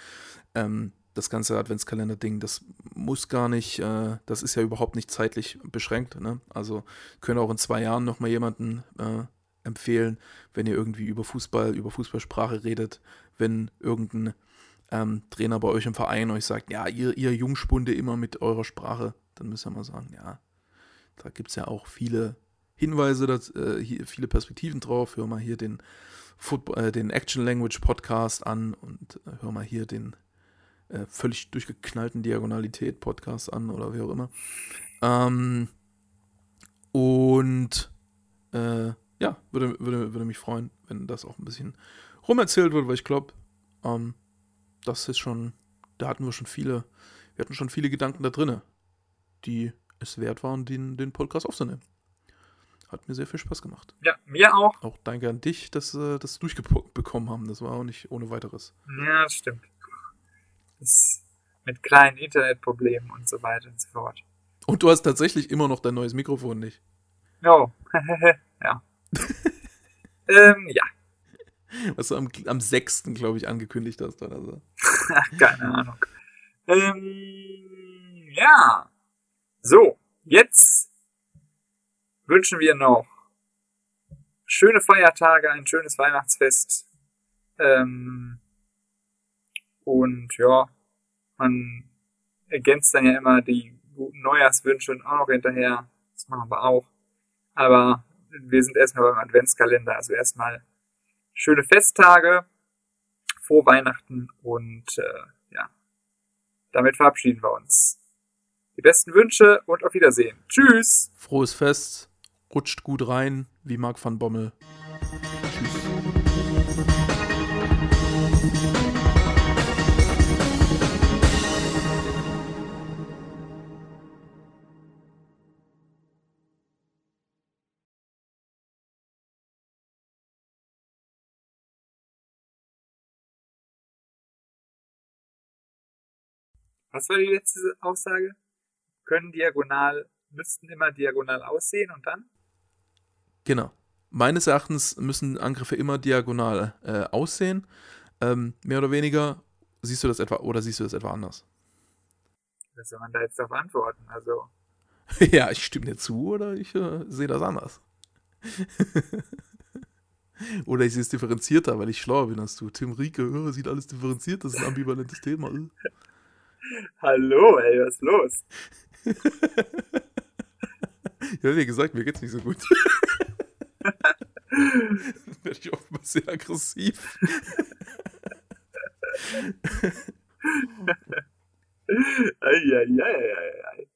ähm, das ganze Adventskalender-Ding, das muss gar nicht, äh, das ist ja überhaupt nicht zeitlich beschränkt. Ne? Also können auch in zwei Jahren nochmal jemanden äh, empfehlen, wenn ihr irgendwie über Fußball, über Fußballsprache redet, wenn irgendein ähm, Trainer bei euch im Verein euch sagt, ja, ihr, ihr Jungspunde immer mit eurer Sprache, dann müsst ihr mal sagen, ja, da gibt es ja auch viele Hinweise, dass, äh, viele Perspektiven drauf. Hör mal hier den, Football, äh, den Action Language Podcast an und äh, hör mal hier den äh, völlig durchgeknallten Diagonalität Podcast an oder wie auch immer. Ähm, und äh, ja, würde, würde, würde mich freuen, wenn das auch ein bisschen rumerzählt wird, weil ich glaube, ähm, das ist schon, da hatten wir schon viele, wir hatten schon viele Gedanken da drinne, die es wert waren, den, den Podcast aufzunehmen. Hat mir sehr viel Spaß gemacht. Ja, mir auch. Auch danke an dich, dass wir das durchbekommen haben. Das war auch nicht ohne weiteres. Ja, das stimmt. Das mit kleinen Internetproblemen und so weiter und so fort. Und du hast tatsächlich immer noch dein neues Mikrofon nicht. Oh, ja. ähm, ja. Was du am, am 6. glaube ich, angekündigt hast oder so. Keine Ahnung. Ähm, ja. So, jetzt wünschen wir noch schöne Feiertage, ein schönes Weihnachtsfest. Ähm, und ja, man ergänzt dann ja immer die guten Neujahrswünsche auch noch hinterher. Das machen wir auch. Aber wir sind erstmal beim Adventskalender, also erstmal schöne Festtage, frohe Weihnachten und äh, ja, damit verabschieden wir uns. Die besten Wünsche und auf Wiedersehen. Tschüss. Frohes Fest, rutscht gut rein, wie Marc van Bommel. Was war die letzte Aussage? Können diagonal, müssten immer diagonal aussehen und dann? Genau. meines Erachtens müssen Angriffe immer diagonal äh, aussehen. Ähm, mehr oder weniger. Siehst du das etwa oder siehst du das etwa anders? Was soll man da jetzt darauf antworten? Also. ja, ich stimme dir zu oder ich äh, sehe das anders. oder ich sehe es differenzierter, weil ich schlauer bin als du. Tim Rieke, oh, sieht alles differenziert, das ist ein ambivalentes Thema. Hallo, ey, was ist los? ja, wie gesagt, mir geht's nicht so gut. werde ich oftmals sehr aggressiv. Eieieiei.